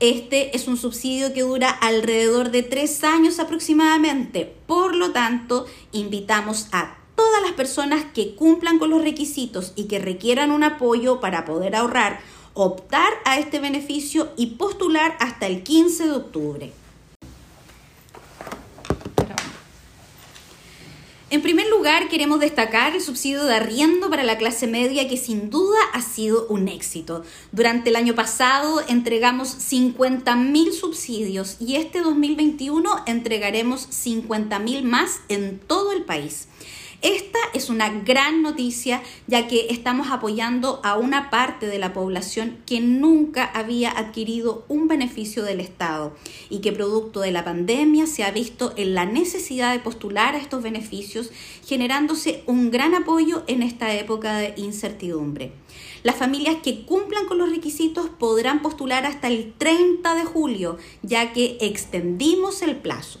Este es un subsidio que dura alrededor de tres años aproximadamente. Por lo tanto, invitamos a todas las personas que cumplan con los requisitos y que requieran un apoyo para poder ahorrar, optar a este beneficio y postular hasta el 15 de octubre. En primer lugar, queremos destacar el subsidio de arriendo para la clase media que sin duda ha sido un éxito. Durante el año pasado entregamos 50.000 subsidios y este 2021 entregaremos 50.000 más en todo el país. Esta es una gran noticia ya que estamos apoyando a una parte de la población que nunca había adquirido un beneficio del Estado y que producto de la pandemia se ha visto en la necesidad de postular a estos beneficios generándose un gran apoyo en esta época de incertidumbre. Las familias que cumplan con los requisitos podrán postular hasta el 30 de julio, ya que extendimos el plazo.